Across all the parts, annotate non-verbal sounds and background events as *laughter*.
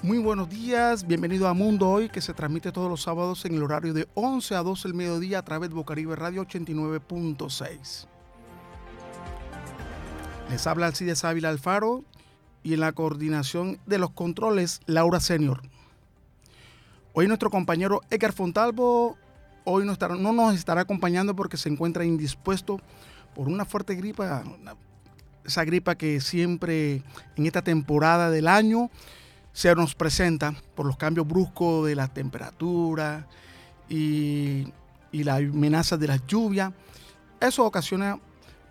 Muy buenos días, bienvenido a Mundo Hoy, que se transmite todos los sábados en el horario de 11 a 12 del mediodía a través de Bocaribe Radio 89.6. Les habla Alcides Ávila Alfaro y en la coordinación de los controles Laura Senior. Hoy nuestro compañero Edgar Fontalvo hoy no, estará, no nos estará acompañando porque se encuentra indispuesto por una fuerte gripa, esa gripa que siempre en esta temporada del año se nos presenta por los cambios bruscos de la temperatura y, y la amenaza de las lluvias. Eso ocasiona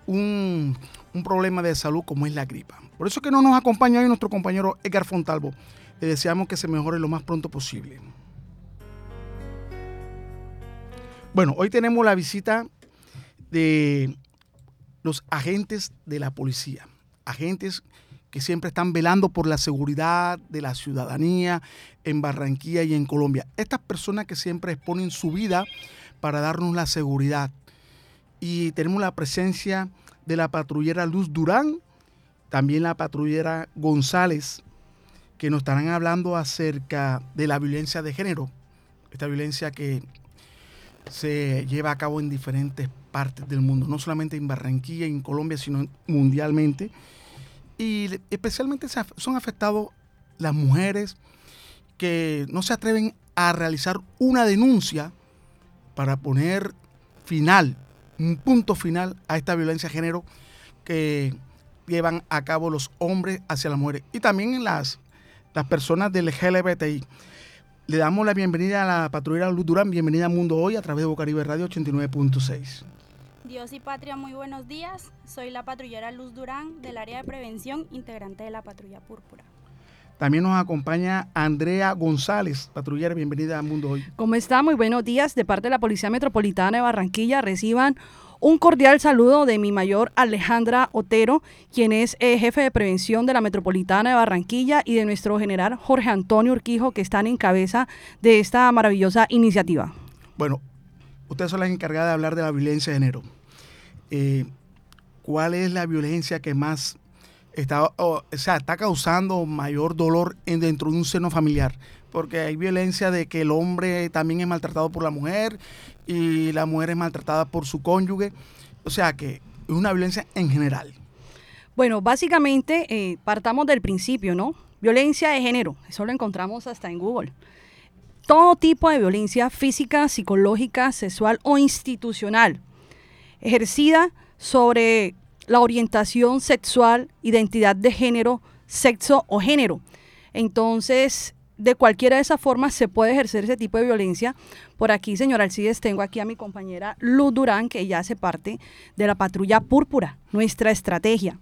un, un, problema de salud como es la gripa. Por eso que no nos acompaña hoy nuestro compañero Edgar Fontalvo. Le deseamos que se mejore lo más pronto posible. Bueno, hoy tenemos la visita de los agentes de la policía, agentes que siempre están velando por la seguridad de la ciudadanía en Barranquilla y en Colombia. Estas personas que siempre exponen su vida para darnos la seguridad. Y tenemos la presencia de la patrullera Luz Durán, también la patrullera González, que nos estarán hablando acerca de la violencia de género, esta violencia que se lleva a cabo en diferentes partes del mundo, no solamente en Barranquilla y en Colombia, sino mundialmente. Y especialmente son afectados las mujeres que no se atreven a realizar una denuncia para poner final, un punto final a esta violencia de género que llevan a cabo los hombres hacia las mujeres y también en las, las personas del LGBTI. Le damos la bienvenida a la patrullera Luz Durán, bienvenida a Mundo Hoy a través de Bocaribe Radio 89.6. Dios y patria, muy buenos días. Soy la patrullera Luz Durán del área de prevención, integrante de la patrulla púrpura. También nos acompaña Andrea González, patrullera, bienvenida a Mundo Hoy. ¿Cómo está? Muy buenos días. De parte de la Policía Metropolitana de Barranquilla reciban un cordial saludo de mi mayor Alejandra Otero, quien es eh, jefe de prevención de la Metropolitana de Barranquilla, y de nuestro general Jorge Antonio Urquijo, que están en cabeza de esta maravillosa iniciativa. Bueno, ustedes son las encargadas de hablar de la violencia de género. Eh, ¿Cuál es la violencia que más está, o sea, está causando mayor dolor en, dentro de un seno familiar? porque hay violencia de que el hombre también es maltratado por la mujer y la mujer es maltratada por su cónyuge. O sea que es una violencia en general. Bueno, básicamente eh, partamos del principio, ¿no? Violencia de género, eso lo encontramos hasta en Google. Todo tipo de violencia física, psicológica, sexual o institucional, ejercida sobre la orientación sexual, identidad de género, sexo o género. Entonces, de cualquiera de esas formas se puede ejercer ese tipo de violencia. Por aquí, señor Alcides, tengo aquí a mi compañera Luz Durán, que ya hace parte de la patrulla púrpura, nuestra estrategia.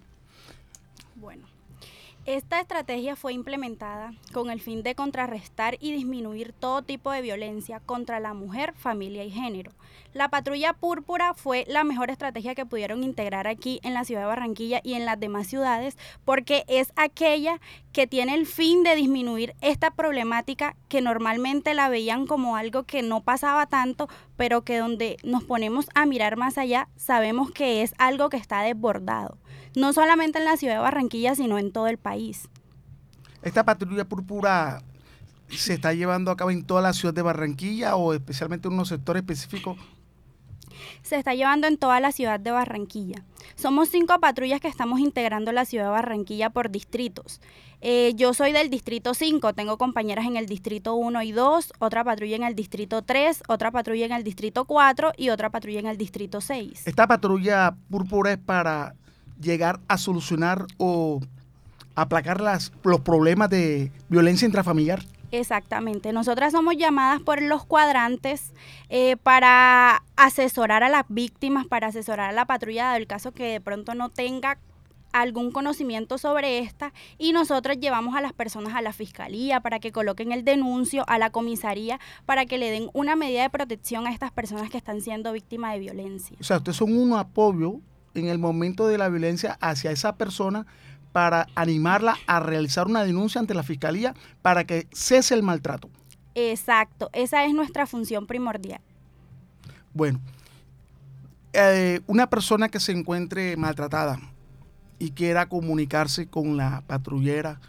Esta estrategia fue implementada con el fin de contrarrestar y disminuir todo tipo de violencia contra la mujer, familia y género. La patrulla púrpura fue la mejor estrategia que pudieron integrar aquí en la ciudad de Barranquilla y en las demás ciudades porque es aquella que tiene el fin de disminuir esta problemática que normalmente la veían como algo que no pasaba tanto, pero que donde nos ponemos a mirar más allá sabemos que es algo que está desbordado, no solamente en la ciudad de Barranquilla, sino en todo el país. Esta patrulla púrpura se está llevando a cabo en toda la ciudad de Barranquilla o especialmente en unos sectores específicos se está llevando en toda la ciudad de Barranquilla. Somos cinco patrullas que estamos integrando la ciudad de Barranquilla por distritos. Eh, yo soy del distrito 5, tengo compañeras en el distrito 1 y 2, otra patrulla en el distrito 3, otra patrulla en el distrito 4 y otra patrulla en el distrito 6. Esta patrulla púrpura es para llegar a solucionar o aplacar las, los problemas de violencia intrafamiliar. Exactamente. Nosotras somos llamadas por los cuadrantes eh, para asesorar a las víctimas, para asesorar a la patrulla del caso que de pronto no tenga algún conocimiento sobre esta y nosotros llevamos a las personas a la fiscalía para que coloquen el denuncio, a la comisaría para que le den una medida de protección a estas personas que están siendo víctimas de violencia. O sea, ustedes son un apoyo en el momento de la violencia hacia esa persona para animarla a realizar una denuncia ante la fiscalía para que cese el maltrato. Exacto, esa es nuestra función primordial. Bueno, eh, una persona que se encuentre maltratada y quiera comunicarse con la patrullera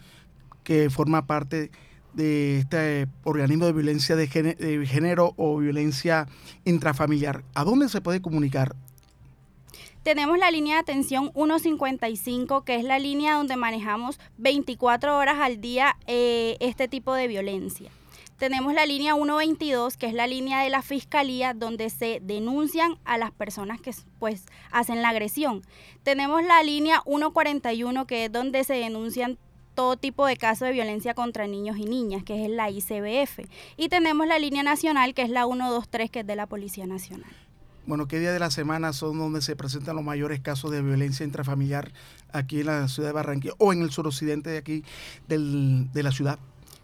que forma parte de este organismo de violencia de género, o violencia intrafamiliar, ¿a dónde se puede comunicar? Tenemos la línea de atención 155, que es la línea donde manejamos 24 horas al día eh, este tipo de violencia. Tenemos la línea 122, que es la línea de la fiscalía, donde se denuncian a las personas que pues hacen la agresión. Tenemos la línea 141, que es donde se denuncian todo tipo de casos de violencia contra niños y niñas, que es la ICBF. Y tenemos la línea nacional, que es la 123, que es de la Policía Nacional. Bueno, ¿qué día de la semana son donde se presentan los mayores casos de violencia intrafamiliar aquí en la ciudad de Barranquilla o en el suroccidente de aquí de la ciudad?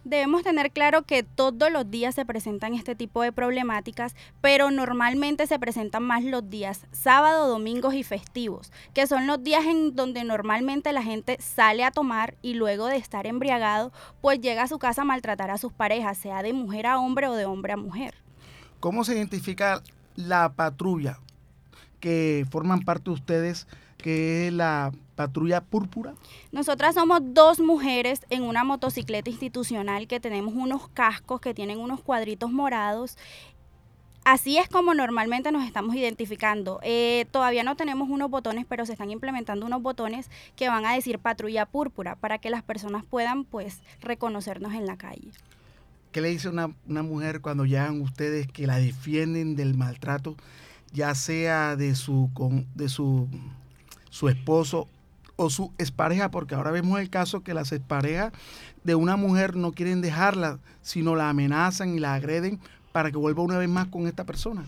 Debemos tener claro que todos los días se presentan este tipo de problemáticas, pero normalmente se presentan más los días sábado, domingos y festivos, que son los días en donde normalmente la gente sale a tomar y luego de estar embriagado, pues llega a su casa a maltratar a sus parejas, sea de mujer a hombre o de hombre a mujer. ¿Cómo se identifica la patrulla que forman parte de ustedes? que es la patrulla púrpura? Nosotras somos dos mujeres en una motocicleta institucional que tenemos unos cascos que tienen unos cuadritos morados. Así es como normalmente nos estamos identificando. Eh, todavía no tenemos unos botones, pero se están implementando unos botones que van a decir patrulla púrpura para que las personas puedan pues reconocernos en la calle. ¿Qué le dice una, una mujer cuando llegan ustedes que la defienden del maltrato, ya sea de su, de su su esposo o su expareja, porque ahora vemos el caso que las exparejas de una mujer no quieren dejarla, sino la amenazan y la agreden para que vuelva una vez más con esta persona.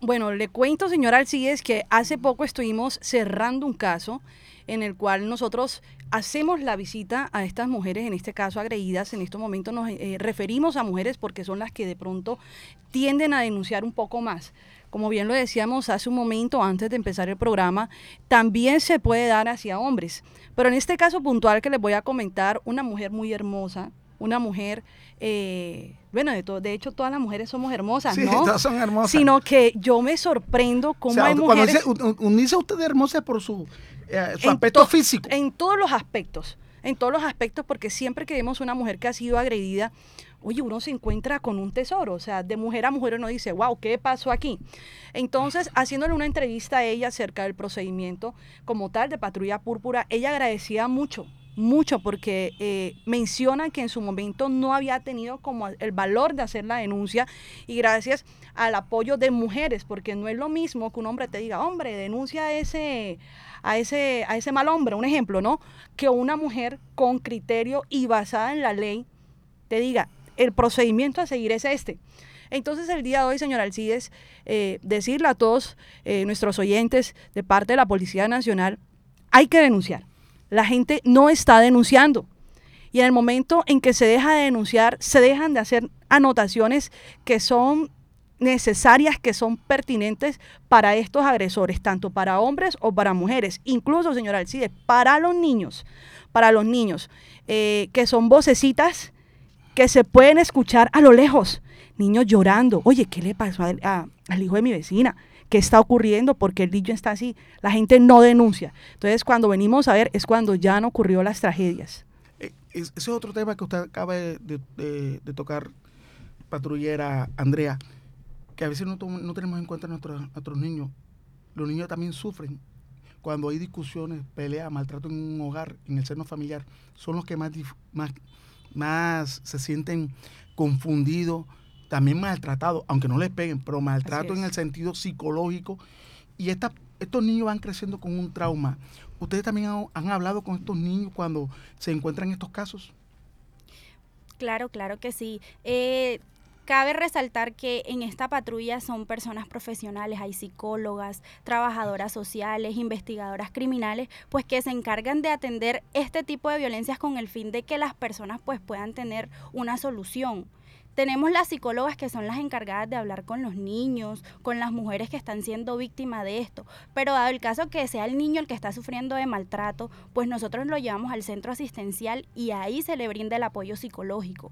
Bueno, le cuento, señor Alcides, que hace poco estuvimos cerrando un caso en el cual nosotros hacemos la visita a estas mujeres, en este caso agredidas. En estos momentos nos eh, referimos a mujeres porque son las que de pronto tienden a denunciar un poco más como bien lo decíamos hace un momento antes de empezar el programa, también se puede dar hacia hombres. Pero en este caso puntual que les voy a comentar, una mujer muy hermosa, una mujer, eh, bueno, de, de hecho todas las mujeres somos hermosas, sí, ¿no? todas son hermosas. Sino que yo me sorprendo cómo hay mujeres... Cuando dice, usted hermosa por su, eh, su aspecto físico. En todos los aspectos, en todos los aspectos, porque siempre que vemos una mujer que ha sido agredida, oye, uno se encuentra con un tesoro, o sea, de mujer a mujer uno dice, wow, ¿qué pasó aquí? Entonces, haciéndole una entrevista a ella acerca del procedimiento como tal de Patrulla Púrpura, ella agradecía mucho, mucho, porque eh, menciona que en su momento no había tenido como el valor de hacer la denuncia y gracias al apoyo de mujeres, porque no es lo mismo que un hombre te diga, hombre, denuncia a ese, a ese, a ese mal hombre, un ejemplo, ¿no? Que una mujer con criterio y basada en la ley te diga, el procedimiento a seguir es este. Entonces el día de hoy, señor Alcides, eh, decirle a todos eh, nuestros oyentes de parte de la Policía Nacional, hay que denunciar. La gente no está denunciando. Y en el momento en que se deja de denunciar, se dejan de hacer anotaciones que son necesarias, que son pertinentes para estos agresores, tanto para hombres o para mujeres, incluso, señor Alcides, para los niños, para los niños, eh, que son vocecitas que se pueden escuchar a lo lejos. Niños llorando. Oye, ¿qué le pasó al hijo de mi vecina? ¿Qué está ocurriendo? Porque el niño está así. La gente no denuncia. Entonces, cuando venimos a ver, es cuando ya han ocurrido las tragedias. Eh, ese es otro tema que usted acaba de, tocar, patrullera Andrea, que a veces no, tenemos en cuenta a nuestros, nuestros niños. Los niños también sufren cuando hay discusiones, peleas, maltrato en un hogar, en el seno familiar, son los que más, más más se sienten confundidos, también maltratados, aunque no les peguen, pero maltrato en el sentido psicológico. Y estos niños van creciendo con un trauma. ¿Ustedes también han, hablado con estos niños cuando se encuentran en estos casos? Claro, claro que sí. Eh, Cabe resaltar que en esta patrulla son personas profesionales, hay psicólogas, trabajadoras sociales, investigadoras criminales, pues que se encargan de atender este tipo de violencias con el fin de que las personas pues puedan tener una solución. Tenemos las psicólogas que son las encargadas de hablar con los niños, con las mujeres que están siendo víctimas de esto. Pero dado el caso que sea el niño el que está sufriendo de maltrato, pues nosotros lo llevamos al centro asistencial y ahí se le brinda el apoyo psicológico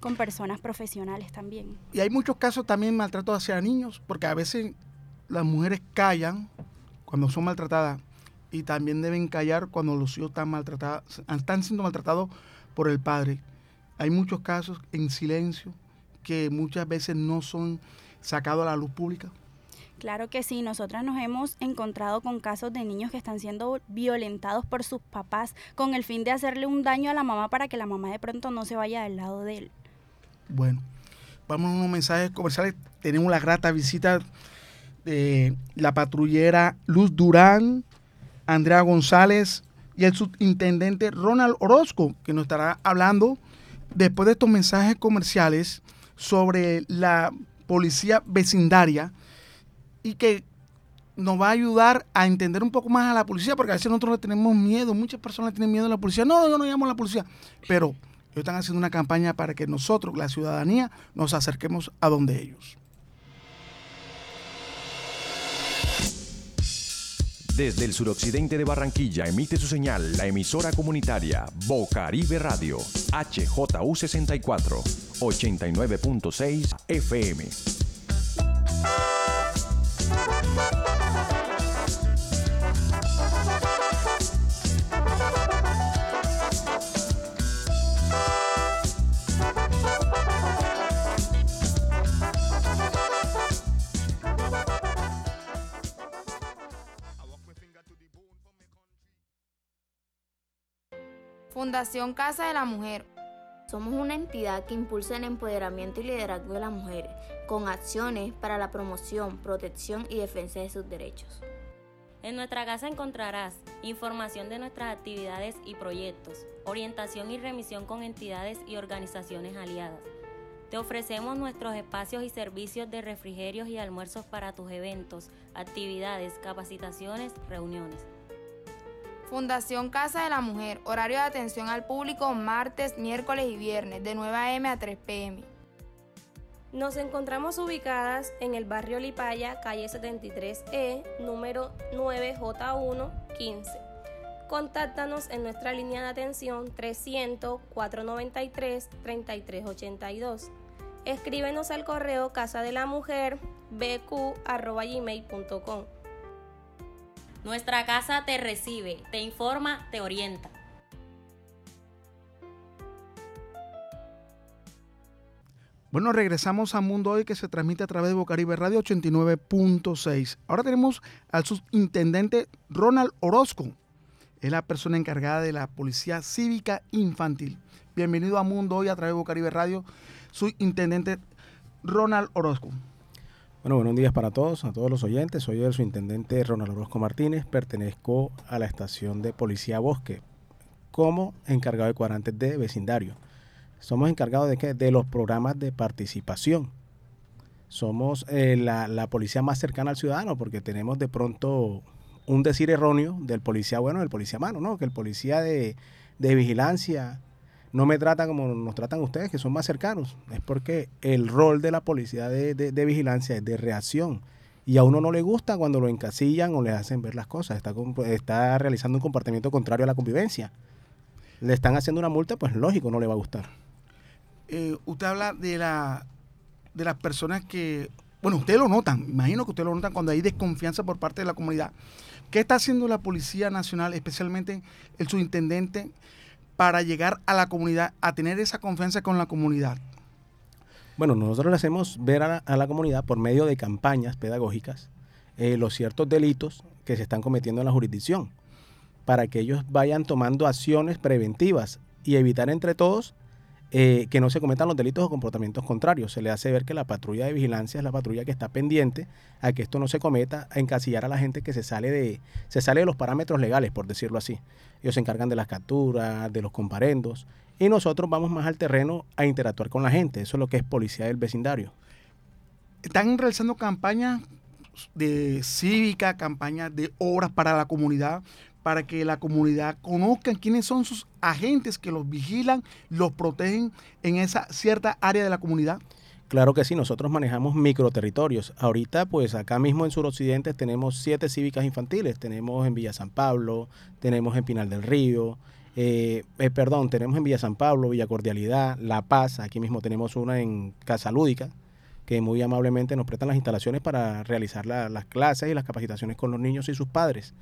con personas profesionales también. Y hay muchos casos también maltrato hacia niños, porque a veces las mujeres callan cuando son maltratadas y también deben callar cuando los hijos están maltratados, están siendo maltratados por el padre. hay muchos casos en silencio que muchas veces no son sacados a la luz pública. Claro que sí, nosotras nos hemos encontrado con casos de niños que están siendo violentados por sus papás con el fin de hacerle un daño a la mamá para que la mamá de pronto no se vaya del lado de él. Bueno, vamos a unos mensajes comerciales. Tenemos la grata visita de la patrullera Luz Durán, Andrea González y el subintendente Ronald Orozco, que nos estará hablando después de estos mensajes comerciales sobre la policía vecindaria y que nos va a ayudar a entender un poco más a la policía, porque a veces nosotros le tenemos miedo, muchas personas tienen miedo a la policía. No, yo no llamo a la policía, pero ellos están haciendo una campaña para que nosotros, la ciudadanía, nos acerquemos a donde ellos. Desde el suroccidente de Barranquilla emite su señal la emisora comunitaria Bocaribe Radio, HJU64, 89.6 FM. Fundación Casa de la Mujer. Somos una entidad que impulsa el empoderamiento y liderazgo de las mujeres, con acciones para la promoción, protección y defensa de sus derechos. En nuestra casa encontrarás información de nuestras actividades y proyectos, orientación y remisión con entidades y organizaciones aliadas. Te ofrecemos nuestros espacios y servicios de refrigerios y almuerzos para tus eventos, actividades, capacitaciones, reuniones. Fundación Casa de la Mujer, horario de atención al público martes, miércoles y viernes de 9 a.m. a 3 p.m. Nos encontramos ubicadas en el barrio Lipaya, calle 73E, número 9J115. Contáctanos en nuestra línea de atención 300-493-3382. Escríbenos al correo casa de la mujer bq.gmail.com. Nuestra casa te recibe, te informa, te orienta. Bueno, regresamos a Mundo Hoy que se transmite a través de Bocaribe Radio 89.6. Ahora tenemos al subintendente Ronald Orozco. Es la persona encargada de la Policía Cívica Infantil. Bienvenido a Mundo Hoy a través de Bocaribe Radio, subintendente Ronald Orozco. Bueno, buenos días para todos, a todos los oyentes. Soy el subintendente Ronald Orozco Martínez. Pertenezco a la estación de Policía Bosque como encargado de cuadrantes de vecindario. Somos encargados de, ¿qué? de los programas de participación. Somos eh, la, policía más cercana al ciudadano porque tenemos de pronto un decir erróneo del policía bueno del policía malo, ¿no? Que el policía de vigilancia no me tratan como nos tratan ustedes, que son más cercanos. Es porque el rol de la policía de, de, vigilancia es de reacción. Y a uno no le gusta cuando lo encasillan o le hacen ver las cosas. Está, está realizando un comportamiento contrario a la convivencia. Le están haciendo una multa, pues lógico, no le va a gustar. Eh, usted habla de, la, de las personas que, bueno, ustedes lo notan, imagino que ustedes lo notan cuando hay desconfianza por parte de la comunidad. ¿Qué está haciendo la Policía Nacional, especialmente el subintendente? Para llegar a la comunidad, a tener esa confianza con la comunidad? Bueno, nosotros le hacemos ver a la, comunidad por medio de campañas pedagógicas eh, los ciertos delitos que se están cometiendo en la jurisdicción, para que ellos vayan tomando acciones preventivas y evitar entre todos eh, que no se cometan los delitos o comportamientos contrarios. Se le hace ver que la patrulla de vigilancia es la patrulla que está pendiente a que esto no se cometa, a encasillar a la gente que se sale de, se sale de los parámetros legales, por decirlo así. Ellos se encargan de las capturas, de los comparendos, y nosotros vamos más al terreno a interactuar con la gente. Eso es lo que es policía del vecindario. Están realizando campañas de cívica, campañas de obras para la comunidad, para que la comunidad conozca quiénes son sus agentes que los vigilan, los protegen en esa cierta área de la comunidad? Claro que sí, nosotros manejamos microterritorios. Ahorita, pues acá mismo en Suroccidente tenemos siete cívicas infantiles. Tenemos en Villa San Pablo, tenemos en Pinal del Río, eh, eh, perdón, tenemos en Villa San Pablo, Villa Cordialidad, La Paz. Aquí mismo tenemos una en Casa Lúdica, que muy amablemente nos prestan las instalaciones para realizar las clases y las capacitaciones con los niños y sus padres.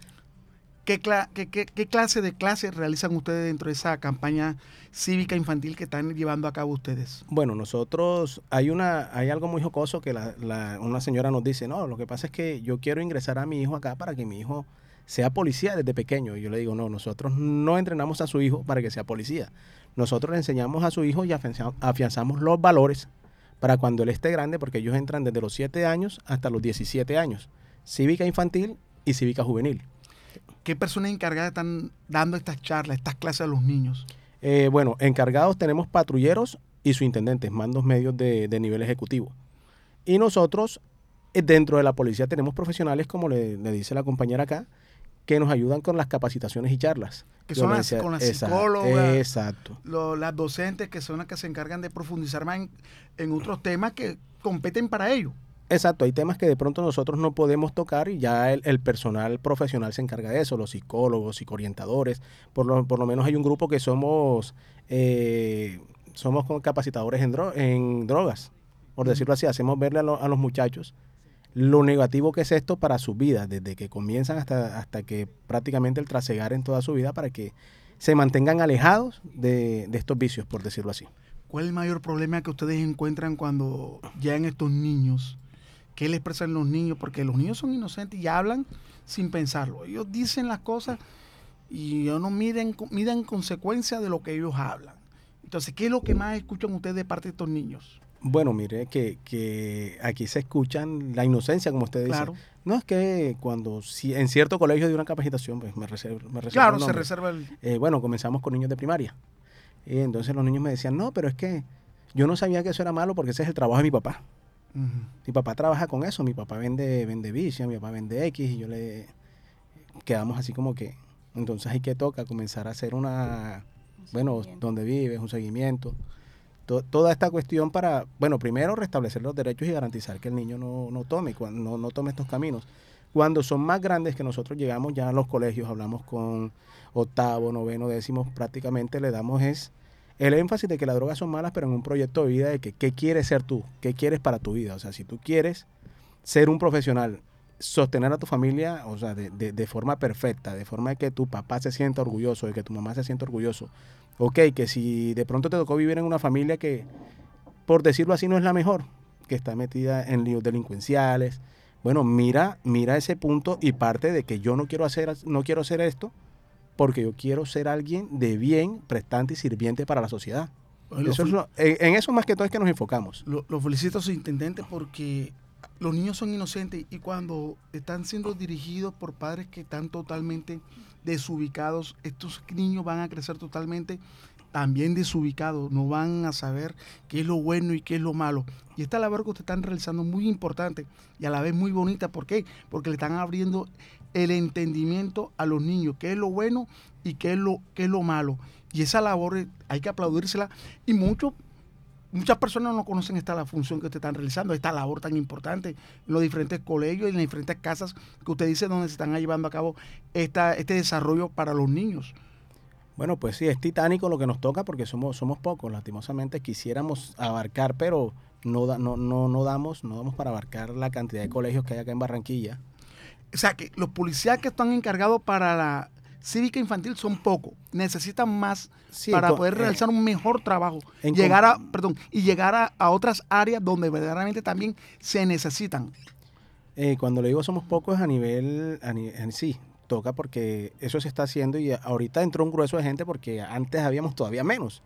¿Qué, clase de clases realizan ustedes dentro de esa campaña cívica infantil que están llevando a cabo ustedes? Bueno, nosotros, hay una hay algo muy jocoso que una señora nos dice, no, lo que pasa es que yo quiero ingresar a mi hijo acá para que mi hijo sea policía desde pequeño. Y yo le digo, no, nosotros no entrenamos a su hijo para que sea policía. Nosotros le enseñamos a su hijo y afianzamos los valores para cuando él esté grande, porque ellos entran desde los 7 años hasta los 17 años. Cívica infantil y cívica juvenil. ¿Qué personas encargadas están dando estas charlas, estas clases a los niños? Eh, bueno, encargados tenemos patrulleros y su intendentes, mandos medios de, nivel ejecutivo. Y nosotros, eh, dentro de la policía, tenemos profesionales, como le, dice la compañera acá, que nos ayudan con las capacitaciones y charlas. Que son las, con las psicólogas, exacto. las docentes, que son las que se encargan de profundizar más en, en otros temas que competen para ello. Exacto, hay temas que de pronto nosotros no podemos tocar y ya el, personal profesional se encarga de eso, los psicólogos, psicoorientadores, por lo, por lo menos hay un grupo que somos, eh, somos capacitadores en, en drogas, por decirlo así, hacemos verle a, los muchachos lo negativo que es esto para su vida, desde que comienzan hasta, hasta que prácticamente el trasegar en toda su vida para que se mantengan alejados de, de estos vicios, por decirlo así. ¿Cuál es el mayor problema que ustedes encuentran cuando llegan estos niños qué le expresan los niños, porque los niños son inocentes y hablan sin pensarlo. Ellos dicen las cosas y ellos no miden, miden consecuencia de lo que ellos hablan. Entonces, ¿qué es lo que más escuchan ustedes de parte de estos niños? Bueno, mire, que, aquí se escuchan la inocencia, como usted dice. No es que cuando si en cierto colegio de una capacitación, pues me reservo. Me claro, se reserva el... Eh, bueno, comenzamos con niños de primaria. Y entonces los niños me decían, no, pero es que yo no sabía que eso era malo porque ese es el trabajo de mi papá. Mi papá trabaja con eso, mi papá vende, vende vicia, mi papá vende X y yo le quedamos así como que, entonces hay que toca comenzar a hacer una, bueno, donde vives, un seguimiento. toda esta cuestión para, bueno, primero restablecer los derechos y garantizar que el niño no, no tome, no, no tome estos caminos. Cuando son más grandes que nosotros llegamos ya a los colegios, hablamos con octavo, noveno, décimo, prácticamente le damos es el énfasis de que las drogas son malas, pero en un proyecto de vida de que qué quieres ser tú, qué quieres para tu vida. O sea, si tú quieres ser un profesional, sostener a tu familia, o sea, de, de, forma perfecta, de forma que tu papá se sienta orgulloso, de que tu mamá se sienta orgulloso. Ok, que si de pronto te tocó vivir en una familia que, por decirlo así, no es la mejor, que está metida en líos delincuenciales, bueno, mira, mira ese punto y parte de que yo no quiero hacer, no quiero hacer esto, porque yo quiero ser alguien de bien, prestante y sirviente para la sociedad. en, eso más que todo es que nos enfocamos. Lo, felicito a su intendente porque los niños son inocentes y cuando están siendo dirigidos por padres que están totalmente desubicados, estos niños van a crecer totalmente también desubicados, no van a saber qué es lo bueno y qué es lo malo. Y esta labor que ustedes están realizando es muy importante y a la vez muy bonita. ¿Por qué? Porque le están abriendo el entendimiento a los niños, qué es lo bueno y qué es lo, qué es lo malo. Y esa labor hay que aplaudírsela y muchos muchas personas no conocen esta la función que ustedes están realizando, esta labor tan importante en los diferentes colegios y en las diferentes casas que usted dice donde se están llevando a cabo esta, este desarrollo para los niños. Bueno, pues sí, es titánico lo que nos toca porque somos, somos pocos. Lastimosamente quisiéramos abarcar, pero no, no, no, no, damos, no damos para abarcar la cantidad de colegios que hay acá en Barranquilla o sea, que los policías que están encargados para la cívica infantil son pocos, necesitan más para poder eh, realizar un mejor trabajo, llegar a, perdón, y llegar a, otras áreas donde verdaderamente también se necesitan. Eh, cuando le digo somos pocos a nivel, en sí, toca porque eso se está haciendo y ahorita entró un grueso de gente porque antes habíamos todavía menos.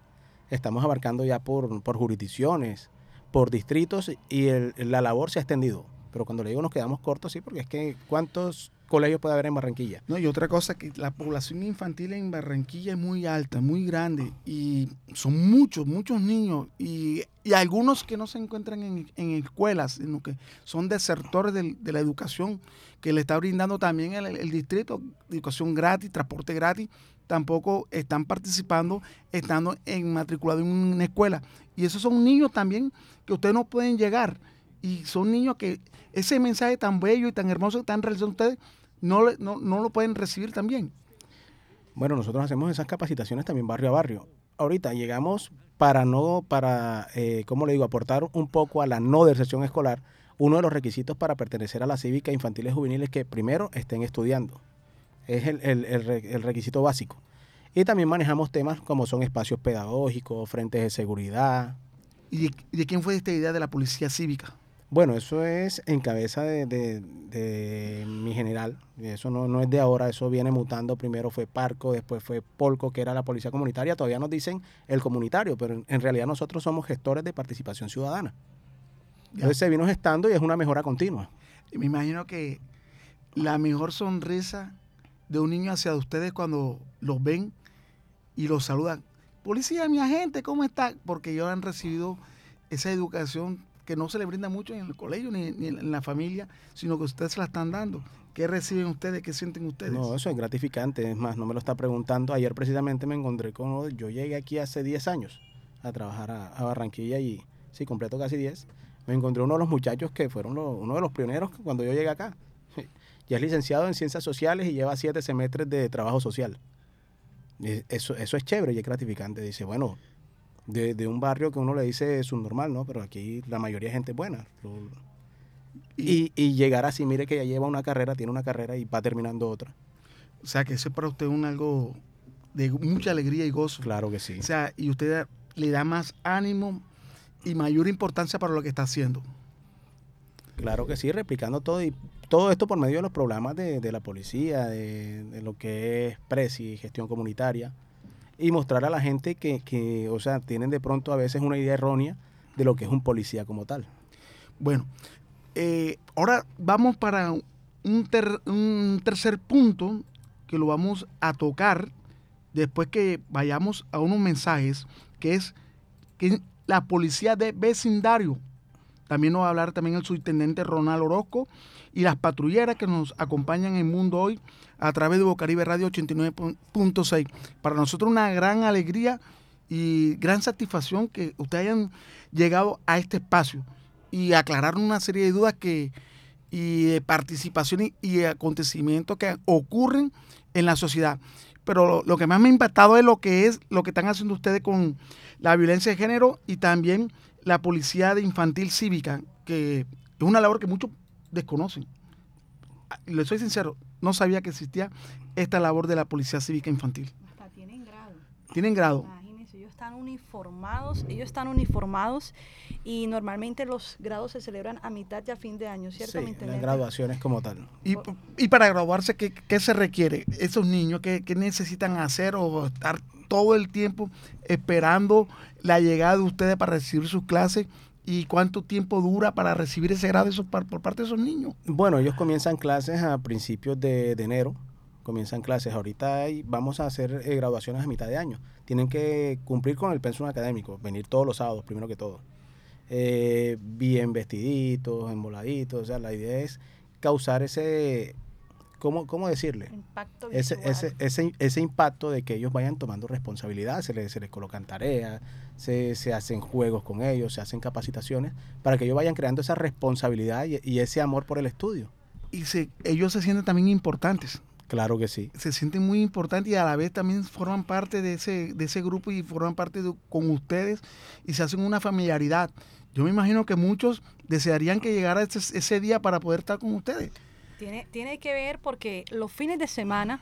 Estamos abarcando ya por, por jurisdicciones, por distritos y la labor se ha extendido pero cuando le digo nos quedamos cortos, sí, porque es que ¿cuántos colegios puede haber en Barranquilla? No, y otra cosa, que la población infantil en Barranquilla es muy alta, muy grande, y son muchos, muchos niños, y, algunos que no se encuentran en, escuelas, sino que son desertores de, la educación que le está brindando también el, distrito, educación gratis, transporte gratis, tampoco están participando estando en matriculado en una escuela. Y esos son niños también que ustedes no pueden llegar. Y son niños que ese mensaje tan bello y tan hermoso que están realizando ustedes, no, no, lo pueden recibir también. Bueno, nosotros hacemos esas capacitaciones también barrio a barrio. Ahorita llegamos para no, para, eh, ¿cómo le digo?, aportar un poco a la no deserción escolar. Uno de los requisitos para pertenecer a la cívica infantil y juvenil es que primero estén estudiando. Es el, el- el re- el requisito básico. Y también manejamos temas como son espacios pedagógicos, frentes de seguridad. ¿Y de, y de quién fue esta idea de la policía cívica? Bueno, eso es en cabeza de, de- de mi general. Eso no, no es de ahora, eso viene mutando. Primero fue Parco, después fue Polco, que era la policía comunitaria. Todavía nos dicen el comunitario, pero en, en realidad nosotros somos gestores de participación ciudadana. Entonces se vino gestando y es una mejora continua. Me imagino que la mejor sonrisa de un niño hacia ustedes cuando los ven y los saludan. Policía, mi agente, ¿cómo está? Porque ellos han recibido esa educación que no se le brinda mucho en el colegio ni, ni en la familia, sino que ustedes se la están dando. ¿Qué reciben ustedes? ¿Qué sienten ustedes? No, eso es gratificante. Es más, no me lo está preguntando. Ayer precisamente me encontré con. Yo llegué aquí hace 10 años a trabajar a, Barranquilla y sí, completo casi 10. Me encontré uno de los muchachos que fueron uno de los pioneros cuando yo llegué acá. Ya es licenciado en ciencias sociales y lleva siete semestres de trabajo social. Eso, eso es chévere y es gratificante. Dice, bueno, de, de un barrio que uno le dice subnormal, ¿no? Pero aquí la mayoría de gente es buena. Y, y llegar así, mire que ya lleva una carrera, tiene una carrera y va terminando otra. O sea, que eso es para usted un algo de mucha alegría y gozo. Claro que sí. O sea, y usted le da más ánimo y mayor importancia para lo que está haciendo. Claro que sí, replicando todo y todo esto por medio de los programas de, de la policía, de, de lo que es Presi, gestión comunitaria, y mostrar a la gente que, que, o sea, tienen de pronto a veces una idea errónea de lo que es un policía como tal. Bueno, eh, ahora vamos para un, ter- un tercer punto que lo vamos a tocar después que vayamos a unos mensajes, que es que la policía de vecindario. También nos va a hablar también el subintendente Ronald Orozco y las patrulleras que nos acompañan en Mundo Hoy a través de Bocaribe Radio 89.6. Para nosotros una gran alegría y gran satisfacción que ustedes hayan llegado a este espacio y aclarar una serie de dudas que y de participación y, y acontecimientos que ocurren en la sociedad. Pero lo, lo que más me ha impactado es lo que es lo que están haciendo ustedes con la violencia de género y también la policía de infantil cívica, que es una labor que muchos desconocen. Le soy sincero, no sabía que existía esta labor de la policía cívica infantil. Hasta tienen grado. Tienen grado. Imagínense, ellos están uniformados, ellos están uniformados y normalmente los grados se celebran a mitad y a fin de año, ¿cierto? Sí, las graduaciones como tal. Y, y para graduarse, ¿qué, qué se requiere? Esos niños, ¿qué, qué necesitan hacer o estar todo el tiempo esperando la llegada de ustedes para recibir sus clases? ¿Y cuánto tiempo dura para recibir ese grado por parte de esos niños? Bueno, ellos comienzan clases a principios de, enero, comienzan clases. Ahorita vamos a hacer eh, graduaciones a mitad de año. Tienen que cumplir con el pensum académico, venir todos los sábados, primero que todo. Eh, bien vestiditos, emboladitos, o sea, la idea es causar ese, ¿cómo, cómo decirle? Impacto Ese, ese, ese, ese impacto de que ellos vayan tomando responsabilidad, se les, se les colocan tareas, se, se hacen juegos con ellos, se hacen capacitaciones, para que ellos vayan creando esa responsabilidad y, y ese amor por el estudio. Y se, ellos se sienten también importantes. Claro que sí. Se sienten muy importantes y a la vez también forman parte de ese, de ese grupo y forman parte de- con ustedes y se hacen una familiaridad. Yo me imagino que muchos desearían que llegara ese, ese día para poder estar con ustedes. Tiene, tiene que ver porque los fines de semana,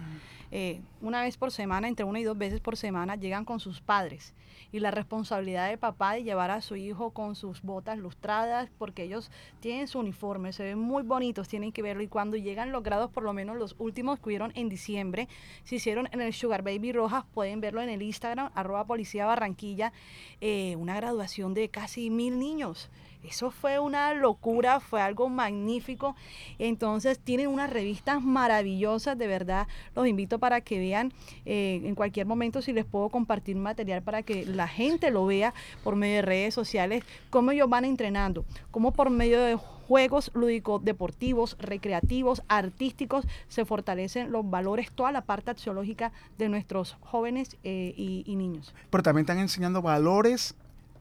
eh, una vez por semana, entre una y dos veces por semana, llegan con sus padres. Y la responsabilidad de papá de llevar a su hijo con sus botas lustradas, porque ellos tienen su uniforme, se ven muy bonitos, tienen que verlo. Y cuando llegan los grados, por lo menos los últimos que hubieron en diciembre, se hicieron en el Sugar Baby Rojas, pueden verlo en el Instagram, arroba policía Barranquilla, eh, una graduación de casi mil niños. Eso fue una locura, fue algo magnífico. Entonces tienen unas revistas maravillosas, de verdad. Los invito para que vean eh, en cualquier momento si les puedo compartir material para que la gente lo vea por medio de redes sociales, cómo ellos van entrenando, cómo por medio de juegos lúdicos, deportivos, recreativos, artísticos, se fortalecen los valores, toda la parte axiológica de nuestros jóvenes eh, y, y niños. Pero también están enseñando valores,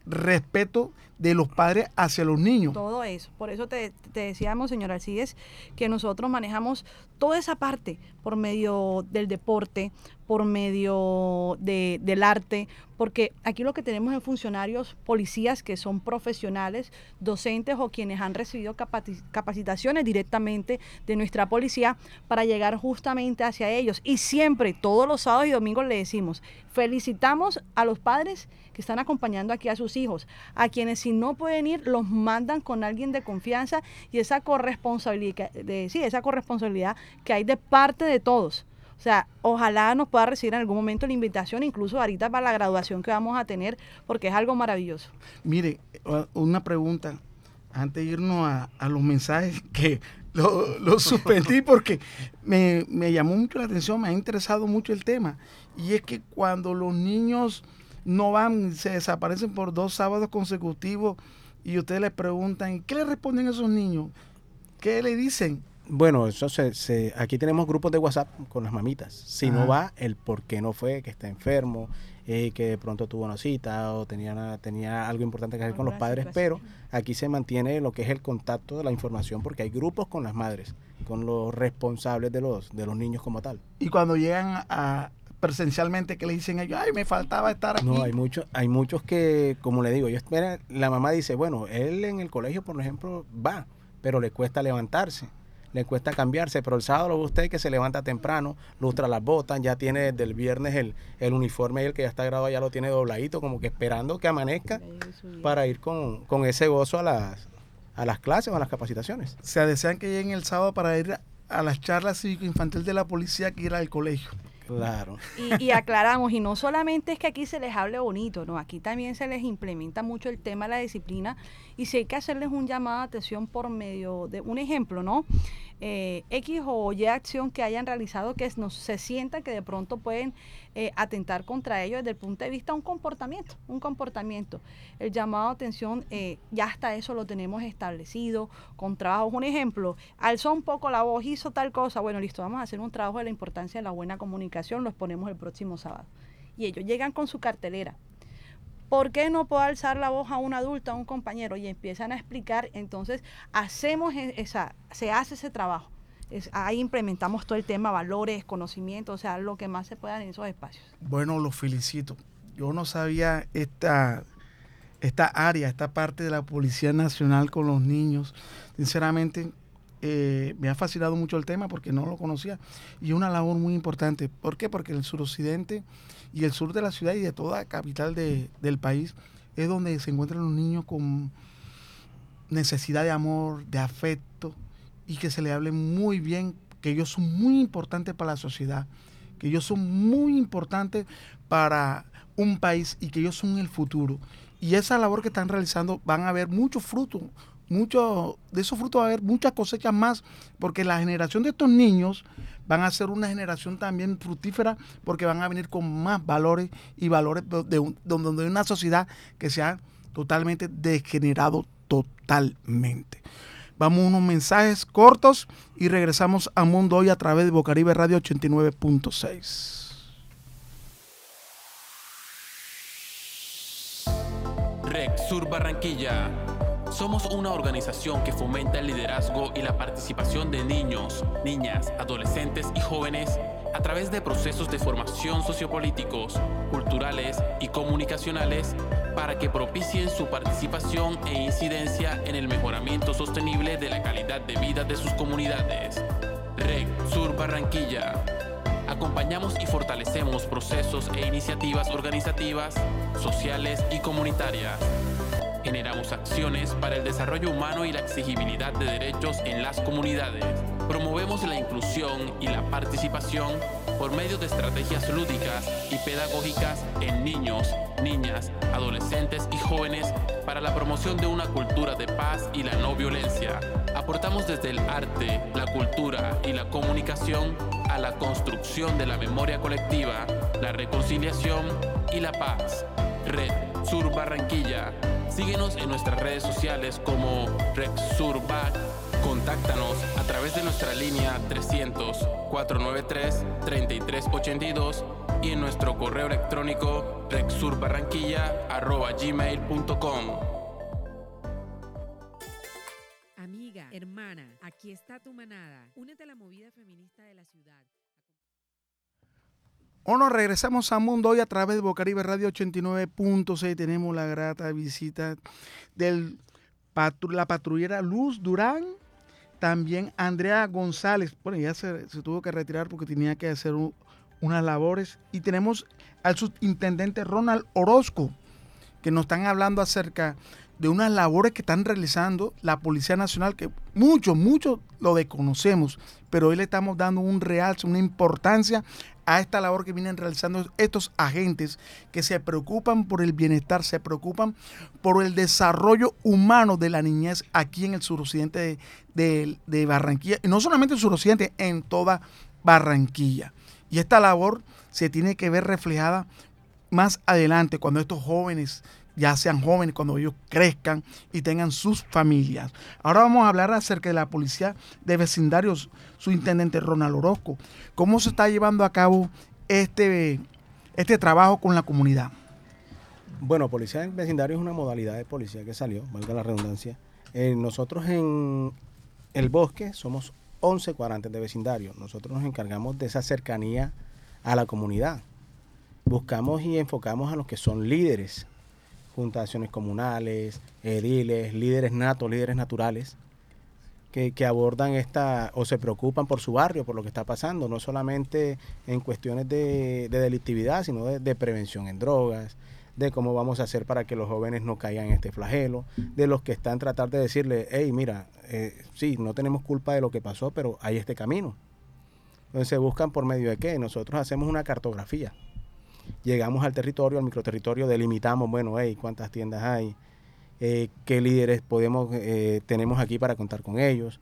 respeto de los padres hacia los niños. Todo eso. Por eso te, te decíamos, señor Alcides, que nosotros manejamos toda esa parte por medio del deporte, por medio de, del arte, porque aquí lo que tenemos es funcionarios policías que son profesionales, docentes o quienes han recibido capacitaciones directamente de nuestra policía para llegar justamente hacia ellos. Y siempre, todos los sábados y domingos le decimos, felicitamos a los padres que están acompañando aquí a sus hijos, a quienes si no pueden ir, los mandan con alguien de confianza y esa corresponsabilidad, de, sí, esa corresponsabilidad que hay de parte de todos o sea, ojalá nos pueda recibir en algún momento la invitación, incluso ahorita para la graduación que vamos a tener, porque es algo maravilloso. Mire, una pregunta, antes de irnos a, los mensajes *laughs* que lo, suspendí *laughs* porque me, me, llamó mucho la atención, me ha interesado mucho el tema. Y es que cuando los niños no van, se desaparecen por dos sábados consecutivos y ustedes les preguntan, ¿qué le responden a esos niños? ¿Qué le dicen? Bueno, eso se, aquí tenemos grupos de WhatsApp con las mamitas. Si no va, el por qué no fue, que está enfermo, eh, que de pronto tuvo una cita o tenía, tenía algo importante que hacer con los padres, pero aquí se mantiene lo que es el contacto de la información porque hay grupos con las madres, con los responsables de los, de los niños como tal. Y cuando llegan a presencialmente que le dicen ellos, ay, me faltaba estar aquí. No, hay muchos, hay muchos que, como le digo, yo espera, la mamá dice, bueno, él en el colegio, por ejemplo, va, pero le cuesta levantarse le cuesta cambiarse, pero el sábado lo ve usted que se levanta temprano, lustra las botas, ya tiene desde el viernes el, el uniforme y el que ya está grabado ya lo tiene dobladito, como que esperando que amanezca para ir con, ese gozo a las, a las clases o a las capacitaciones. Se desean que lleguen el sábado para ir a las charlas cívico-infantil de la policía que ir al colegio. Claro. Y, aclaramos, y no solamente es que aquí se les hable bonito, no, aquí también se les implementa mucho el tema de la disciplina y si hay que hacerles un llamado de atención por medio de un ejemplo, ¿no? Eh, X o Y acción que hayan realizado que no, se sienta que de pronto pueden eh, atentar contra ellos desde el punto de vista de un comportamiento, un comportamiento. El llamado de atención, eh, ya hasta eso lo tenemos establecido con trabajos. Un ejemplo, alzó un poco la voz, hizo tal cosa, bueno, listo, vamos a hacer un trabajo de la importancia de la buena comunicación, los ponemos el próximo sábado. Y ellos llegan con su cartelera, ¿Por qué no puedo alzar la voz a un adulto, a un compañero? Y empiezan a explicar, entonces hacemos e, esa, se hace ese trabajo. ahí implementamos todo el tema, valores, conocimiento, o sea, lo que más se pueda en esos espacios. Bueno, los felicito. Yo no sabía esta, esta área, esta parte de la Policía Nacional con los niños. Sinceramente, eh, me ha fascinado mucho el tema porque no lo conocía. Y es una labor muy importante. ¿Por qué? Porque el suroccidente y el sur de la ciudad y de toda capital del país es donde se encuentran los niños con necesidad de amor, de afecto y que se le hable muy bien, que ellos son muy importantes para la sociedad, que ellos son muy importantes para un país y que ellos son el futuro. Y esa labor que están realizando van a haber muchos frutos, mucho, de esos frutos va a haber muchas cosechas más, porque la generación de estos niños van a ser una generación también fructífera, porque van a venir con más valores y valores de, donde hay una sociedad que se ha totalmente degenerado totalmente. Vamos a unos mensajes cortos y regresamos a Mundo Hoy a través de Bocaribe Radio 89.6. Rex Sur Barranquilla somos una organización que fomenta el liderazgo y la participación de niños, niñas, adolescentes y jóvenes a través de procesos de formación sociopolíticos, culturales y comunicacionales para que propicien su participación e incidencia en el mejoramiento sostenible de la calidad de vida de sus comunidades. REC Sur Barranquilla. Acompañamos y fortalecemos procesos e iniciativas organizativas, sociales y comunitarias Generamos acciones para el desarrollo humano y la exigibilidad de derechos en las comunidades. Promovemos la inclusión y la participación por medio de estrategias lúdicas y pedagógicas en niños, niñas, adolescentes y jóvenes para la promoción de una cultura de paz y la no violencia. Aportamos desde el arte, la cultura y la comunicación a la construcción de la memoria colectiva, la reconciliación y la paz. Red Sur Barranquilla Síguenos en nuestras redes sociales como RexSurbac. Contáctanos a través de nuestra línea 300-493-3382 y en nuestro correo electrónico rexurbarranquilla.gmail.com. Amiga, hermana, aquí está tu manada. Únete a la movida feminista de la ciudad. O nos regresamos a Mundo hoy a través de Bocaribe Radio 89.6. Tenemos la grata visita de la patrullera Luz Durán, también Andrea González. Bueno, ya se, tuvo que retirar porque tenía que hacer unas labores. Y tenemos al subintendente Ronald Orozco, que nos están hablando acerca de unas labores que están realizando la Policía Nacional, que muchos, muchos lo desconocemos, pero hoy le estamos dando un realce, una importancia a esta labor que vienen realizando estos agentes que se preocupan por el bienestar, se preocupan por el desarrollo humano de la niñez aquí en el suroccidente de, Barranquilla, y no solamente en el suroccidente, en toda Barranquilla. Y esta labor se tiene que ver reflejada más adelante, cuando estos jóvenes ya sean jóvenes, cuando ellos crezcan y tengan sus familias. Ahora vamos a hablar acerca de la policía de vecindarios, su intendente Ronald Orozco. ¿Cómo se está llevando a cabo este, este trabajo con la comunidad? Bueno, policía de vecindario es una modalidad de policía que salió, valga la redundancia. Eh, nosotros en el bosque somos 11 cuadrantes de vecindario. Nosotros nos encargamos de esa cercanía a la comunidad. Buscamos y enfocamos a los que son líderes fundaciones comunales, ediles, líderes natos, líderes naturales, que, abordan esta o se preocupan por su barrio, por lo que está pasando, no solamente en cuestiones de, delictividad, sino de, prevención en drogas, de cómo vamos a hacer para que los jóvenes no caigan en este flagelo, de los que están tratar de decirle, hey, mira, eh, sí, no tenemos culpa de lo que pasó, pero hay este camino. Entonces buscan por medio de qué? Nosotros hacemos una cartografía llegamos al territorio, al microterritorio, delimitamos, bueno, hey, cuántas tiendas hay, eh, qué líderes podemos, eh, tenemos aquí para contar con ellos,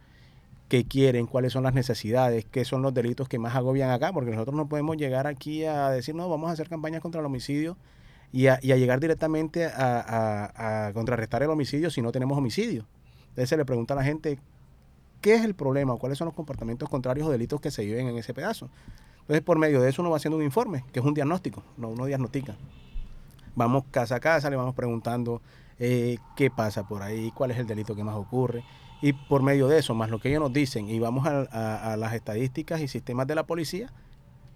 qué quieren, cuáles son las necesidades, qué son los delitos que más agobian acá, porque nosotros no podemos llegar aquí a decir, no, vamos a hacer campañas contra el homicidio y a, llegar directamente a, a, contrarrestar el homicidio si no tenemos homicidio. Entonces se le pregunta a la gente, ¿qué es el problema? ¿Cuáles son los comportamientos contrarios o delitos que se viven en ese pedazo? Entonces, por medio de eso uno va haciendo un informe, que es un diagnóstico, no uno diagnostica. Vamos casa a casa, le vamos preguntando eh, qué pasa por ahí, cuál es el delito que más ocurre. Y por medio de eso, más lo que ellos nos dicen, y vamos a, las estadísticas y sistemas de la policía,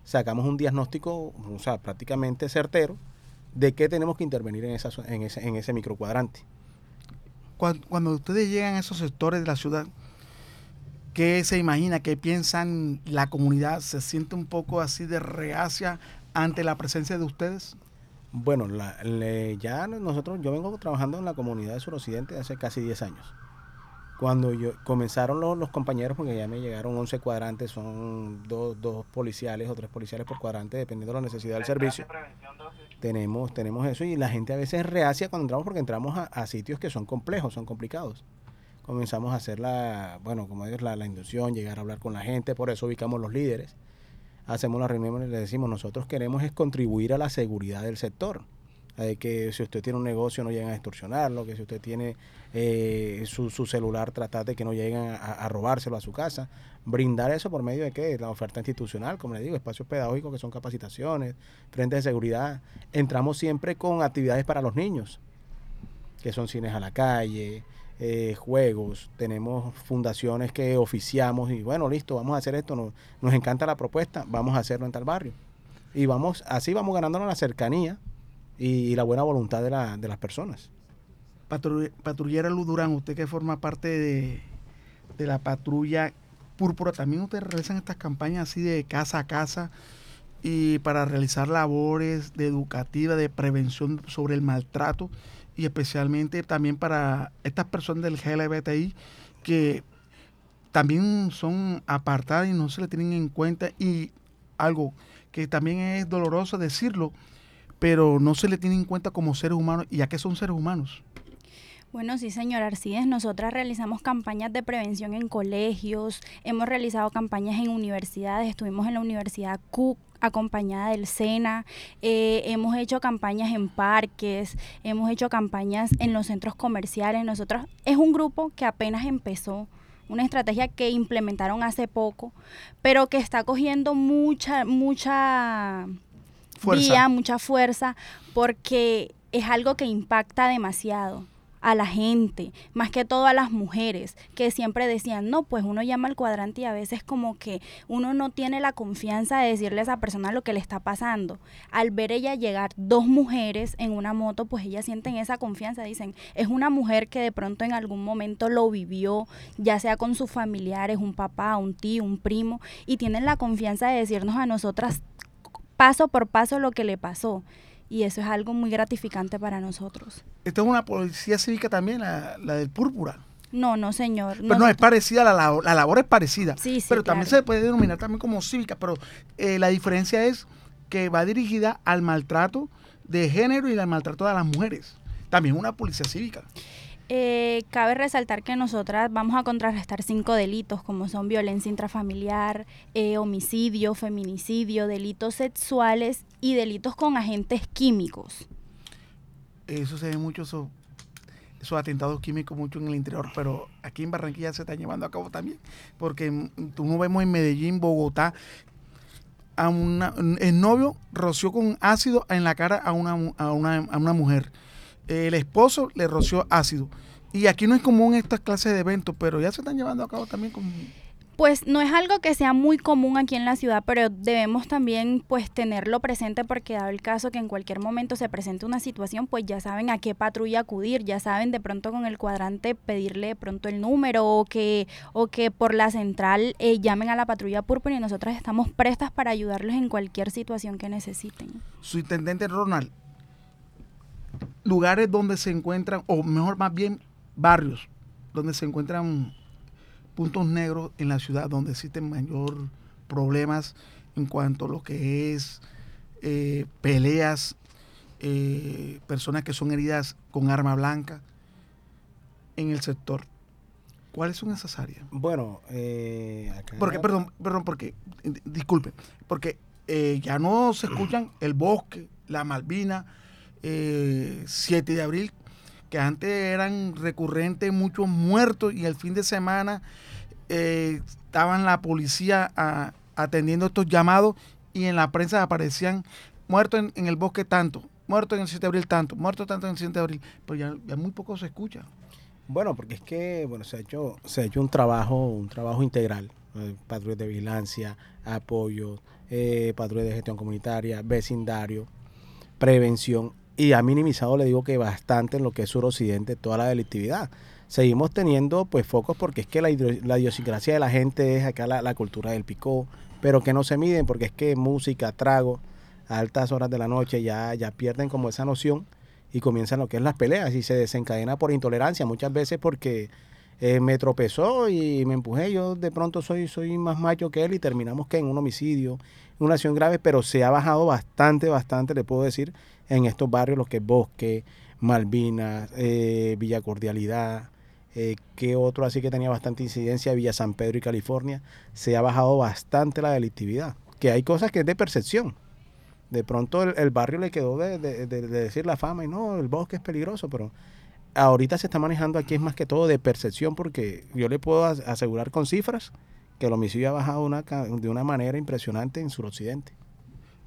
sacamos un diagnóstico, o sea, prácticamente certero, de qué tenemos que intervenir en, esa, en, ese, en ese microcuadrante. Cuando, cuando ustedes llegan a esos sectores de la ciudad, ¿Qué se imagina? ¿Qué piensan la comunidad? ¿Se siente un poco así de reacia ante la presencia de ustedes? Bueno, ya nosotros, yo vengo trabajando en la comunidad de suroccidente hace casi 10 años. Cuando yo, comenzaron los, compañeros, porque ya me llegaron 11 cuadrantes, son dos, dos policiales o tres policiales por cuadrante, dependiendo de la necesidad del servicio. Tenemos, tenemos eso y la gente a veces reacia cuando entramos porque entramos a, a sitios que son complejos, son complicados comenzamos a hacer la, bueno, como digo, la, inducción, llegar a hablar con la gente, por eso ubicamos los líderes. Hacemos la reunión y le decimos, nosotros queremos es contribuir a la seguridad del sector. De que si usted tiene un negocio no lleguen a extorsionarlo, que si usted tiene eh, su, celular tratar de que no lleguen a, robárselo a su casa. Brindar eso por medio de qué? La oferta institucional, como le digo, espacios pedagógicos que son capacitaciones, frentes de seguridad. Entramos siempre con actividades para los niños, que son cines a la calle, eh, juegos, tenemos fundaciones que oficiamos y bueno, listo, vamos a hacer esto, nos, nos encanta la propuesta, vamos a hacerlo en tal barrio. Y vamos, así vamos ganándonos la cercanía y, la buena voluntad de, la, de las personas. patrullera Luz Durán, usted que forma parte de, de la patrulla Púrpura, también ustedes realizan estas campañas así de casa a casa y para realizar labores de educativa, de prevención sobre el maltrato y especialmente también para estas personas del GLBTI que también son apartadas y no se le tienen en cuenta y algo que también es doloroso decirlo, pero no se le tiene en cuenta como seres humanos y a qué son seres humanos. Bueno, sí, señor Arcides, nosotras realizamos campañas de prevención en colegios, hemos realizado campañas en universidades, estuvimos en la Universidad Cook acompañada del SENA, eh, hemos hecho campañas en parques, hemos hecho campañas en los centros comerciales. Nosotros es un grupo que apenas empezó, una estrategia que implementaron hace poco, pero que está cogiendo mucha, mucha fuerza. mucha fuerza, porque es algo que impacta demasiado a la gente, más que todo a las mujeres, que siempre decían, no, pues uno llama al cuadrante y a veces como que uno no tiene la confianza de decirle a esa persona lo que le está pasando. Al ver ella llegar dos mujeres en una moto, pues ellas sienten esa confianza, dicen, es una mujer que de pronto en algún momento lo vivió, ya sea con sus familiares, un papá, un tío, un primo, y tienen la confianza de decirnos a nosotras paso por paso lo que le pasó. Y eso es algo muy gratificante para nosotros. Esta es una policía cívica también, la, la del Púrpura. No, no, señor. Pero no, es parecida, la labor, la labor es parecida. Sí, sí, pero también se puede denominar también como cívica, pero eh, la diferencia es que va dirigida al maltrato de género y al maltrato de las mujeres. También una policía cívica. Eh, cabe resaltar que nosotras vamos a contrarrestar cinco delitos como son violencia intrafamiliar, eh, homicidio, feminicidio, delitos sexuales y delitos con agentes químicos. Eso se ve mucho, eso, esos atentados químicos mucho en el interior, pero aquí en Barranquilla se están llevando a cabo también, porque tú no vemos en Medellín, Bogotá, a una, el novio roció con ácido en la cara a una, a una, a una mujer el esposo le roció ácido. Y aquí no es común estas clases de eventos, pero ya se están llevando a cabo también con... Pues no es algo que sea muy común aquí en la ciudad, pero debemos también pues tenerlo presente porque dado el caso que en cualquier momento se presente una situación, pues ya saben a qué patrulla acudir, ya saben de pronto con el cuadrante pedirle de pronto el número o que, o que por la central eh, llamen a la patrulla púrpura y nosotras estamos prestas para ayudarlos en cualquier situación que necesiten. Su intendente Ronald, lugares donde se encuentran, o mejor más bien barrios, donde se encuentran puntos negros en la ciudad, donde existen mayor problemas en cuanto a lo que es eh, peleas, eh, personas que son heridas con arma blanca en el sector. ¿Cuáles son esas áreas? Bueno, eh, porque, perdón, perdón, porque, disculpe, porque ya no se escuchan el bosque, la Malvina, 7 eh, de abril, antes eran recurrentes muchos muertos y el fin de semana eh, estaban la policía atendiendo estos llamados y en la prensa aparecían muertos en, el bosque tanto, muertos en el 7 de abril tanto, muertos tanto en el 7 de abril, pero ya, muy poco se escucha. Bueno, porque es que bueno, se ha hecho, se ha hecho un trabajo, un trabajo integral, eh, de vigilancia, apoyo, eh, de gestión comunitaria, vecindario, prevención y ha minimizado, le digo que bastante en lo que es suroccidente toda la delictividad. Seguimos teniendo pues focos porque es que la, la idiosincrasia de la gente es acá la, cultura del picó, pero que no se miden porque es que música, trago, a altas horas de la noche ya, ya pierden como esa noción y comienzan lo que es las peleas y se desencadena por intolerancia, muchas veces porque eh, me tropezó y me empujé, yo de pronto soy, soy más macho que él y terminamos que en un homicidio, una acción grave, pero se ha bajado bastante, bastante, le puedo decir, en estos barrios, los que es Bosque, Malvinas, eh, Villa Cordialidad, eh, que otro así que tenía bastante incidencia, Villa San Pedro y California, se ha bajado bastante la delictividad. Que hay cosas que es de percepción. De pronto el, barrio le quedó de, decir la fama y no, el bosque es peligroso, pero ahorita se está manejando aquí es más que todo de percepción porque yo le puedo asegurar con cifras que el homicidio ha bajado de una manera impresionante en suroccidente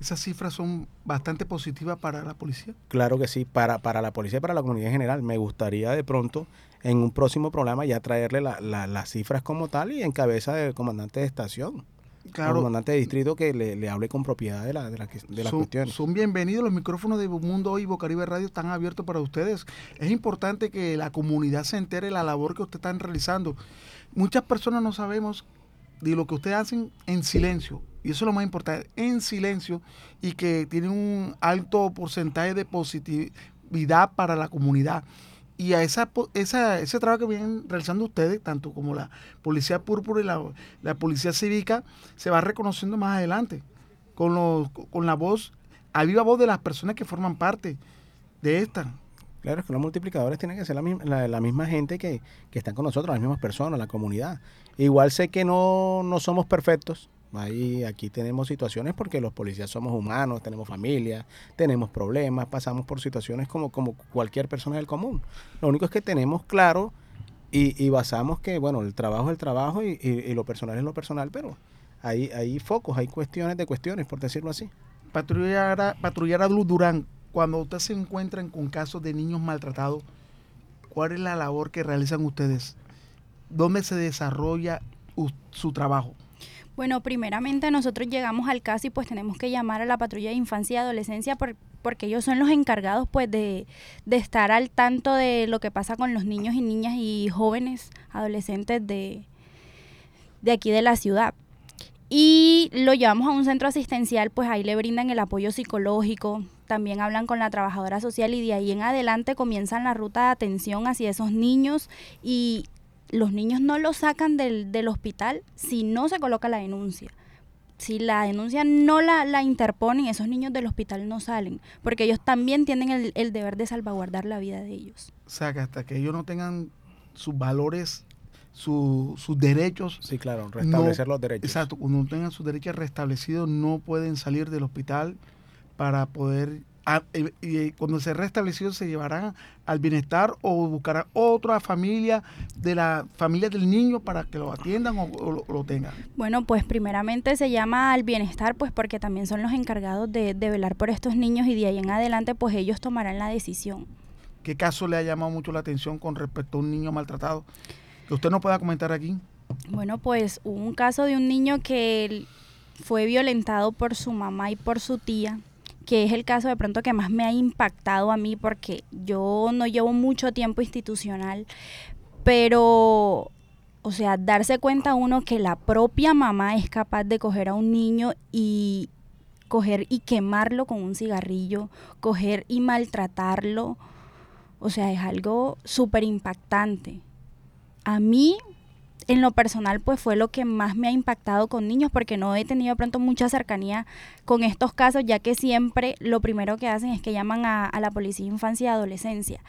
esas cifras son bastante positivas para la policía. Claro que sí, para, para la policía y para la comunidad en general. Me gustaría de pronto en un próximo programa ya traerle las cifras como tal y en cabeza del comandante de estación. Claro. comandante de distrito que le, hable con propiedad de, la, de, la, de las cuestiones. Son bienvenidos, los micrófonos de Mundo Hoy y Bocaribe Radio están abiertos para ustedes. Es importante que la comunidad se entere de la labor que ustedes están realizando. Muchas personas no sabemos de lo que ustedes hacen en silencio y eso es lo más importante, en silencio y que tiene un alto porcentaje de positividad para la comunidad. Y a esa, esa, ese trabajo que vienen realizando ustedes, tanto como la Policía Púrpura y la, Policía Cívica, se va reconociendo más adelante, con, los, con la voz, a viva voz de las personas que forman parte de esta. Claro, es que los multiplicadores tienen que ser la, la, misma gente que, que, están con nosotros, las mismas personas, la comunidad. Igual sé que no, no somos perfectos, Ahí, aquí tenemos situaciones porque los policías somos humanos, tenemos familia, tenemos problemas, pasamos por situaciones como, como cualquier persona del común. Lo único es que tenemos claro y, basamos que, bueno, el trabajo es el trabajo y, lo personal es lo personal, pero hay, hay focos, hay cuestiones de cuestiones, por decirlo así. Patrullar a, patrullar a Durán, cuando ustedes se encuentran con casos de niños maltratados, ¿cuál es la labor que realizan ustedes? ¿Dónde se desarrolla su trabajo? Bueno, primeramente nosotros llegamos al caso y pues tenemos que llamar a la patrulla de infancia y adolescencia por- porque ellos son los encargados pues de, de estar al tanto de lo que pasa con los niños y niñas y jóvenes adolescentes de, de aquí de la ciudad. Y lo llevamos a un centro asistencial, pues ahí le brindan el apoyo psicológico, también hablan con la trabajadora social y de ahí en adelante comienzan la ruta de atención hacia esos niños y los niños no los sacan del, del hospital si no se coloca la denuncia. Si la denuncia no la, la interponen, esos niños del hospital no salen, porque ellos también tienen el, el deber de salvaguardar la vida de ellos. O sea, que hasta que ellos no tengan sus valores, su- sus derechos. Sí, claro, restablecer los derechos. Exacto, cuando no tengan sus derechos restablecidos, no pueden salir del hospital para poder. Y, y cuando se restablecido, se llevarán al bienestar o buscarán otra familia de la familia del niño para que lo atiendan o, o lo, lo tengan. Bueno, pues primeramente se llama al bienestar, pues porque también son los encargados de, de velar por estos niños y de ahí en adelante, pues ellos tomarán la decisión. ¿Qué caso le ha llamado mucho la atención con respecto a un niño maltratado? Que usted no pueda comentar aquí. Bueno, pues hubo un caso de un niño que fue violentado por su mamá y por su tía, que es el caso de pronto que más me ha impactado a mí porque yo no llevo mucho tiempo institucional, pero, o sea, darse cuenta uno que la propia mamá es capaz de coger a un niño y coger y quemarlo con un cigarrillo, coger y maltratarlo, o sea, es algo súper impactante. A mí en lo personal pues fue lo que más me ha impactado con niños porque no he tenido pronto mucha cercanía con estos casos ya que siempre lo primero que hacen es que llaman a, a la policía de infancia y adolescencia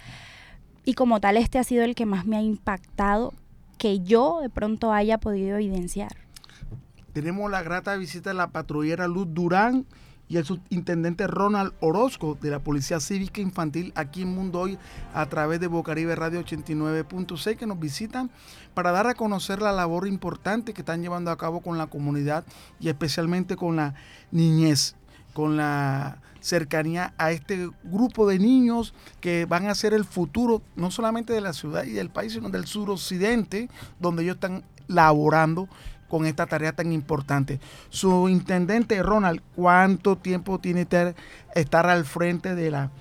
y como tal este ha sido el que más me ha impactado que yo de pronto haya podido evidenciar. Tenemos la grata visita de la patrullera Luz Durán y el subintendente Ronald Orozco de la Policía Cívica Infantil aquí en Mundo Hoy a través de Bocaribe Radio 89.6 que nos visitan para dar a conocer la labor importante que están llevando a cabo con la comunidad y especialmente con la niñez, con la cercanía a este grupo de niños que van a ser el futuro no solamente de la ciudad y del país, sino del suroccidente, donde ellos están laborando con esta tarea tan importante. Su intendente Ronald, ¿cuánto tiempo tiene ter- estar al frente de la,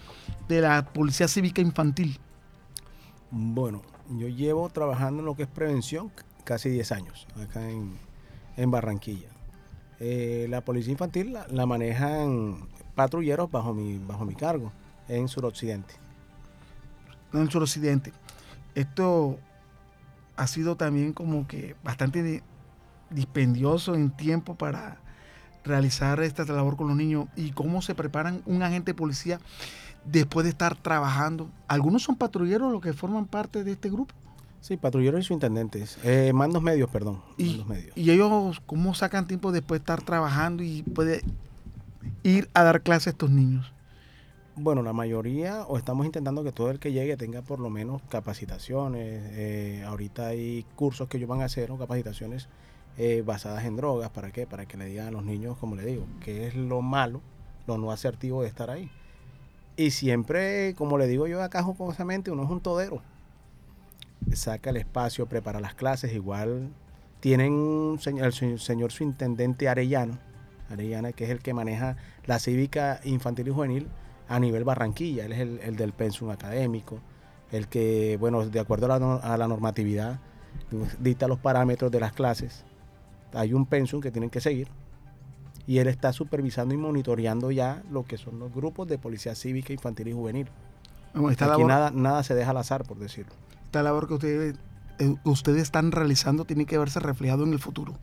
de la Policía Cívica Infantil? Bueno, yo llevo trabajando en lo que es prevención casi 10 años acá en, en Barranquilla. Eh, la policía infantil la, la manejan patrulleros bajo mi, bajo mi cargo en suroccidente. en suroccidente. Esto ha sido también como que bastante dispendioso en tiempo para realizar esta labor con los niños y cómo se preparan un agente de policía después de estar trabajando. Algunos son patrulleros los que forman parte de este grupo. Sí, patrulleros y subintendentes. Eh, mandos medios, perdón. Y, mandos medios. y ellos, ¿cómo sacan tiempo después de estar trabajando y puede ir a dar clase a estos niños? Bueno, la mayoría, o estamos intentando que todo el que llegue tenga por lo menos capacitaciones. eh, ahorita hay cursos que ellos van a hacer o capacitaciones eh, basadas en drogas. ¿Para qué? Para que le digan a los niños, como le digo, qué es lo malo, lo no asertivo de estar ahí. Y siempre, como le digo yo acá jocosamente, uno es un todero. Saca el espacio, prepara las clases. Igual tienen el señor, su intendente Arellano, Arellana, que es el que maneja la cívica infantil y juvenil a nivel Barranquilla. Él es el, el del pensum académico, el que, bueno, de acuerdo a la, a la normatividad, dicta los parámetros de las clases. Hay un pensum que tienen que seguir. Y él está supervisando y monitoreando ya lo que son los grupos de policía cívica, infantil y juvenil. Bueno, esta Aquí labor- nada, nada se deja al azar, por decirlo. esta labor que ustedes, eh, ustedes están realizando tiene que verse reflejado en el futuro.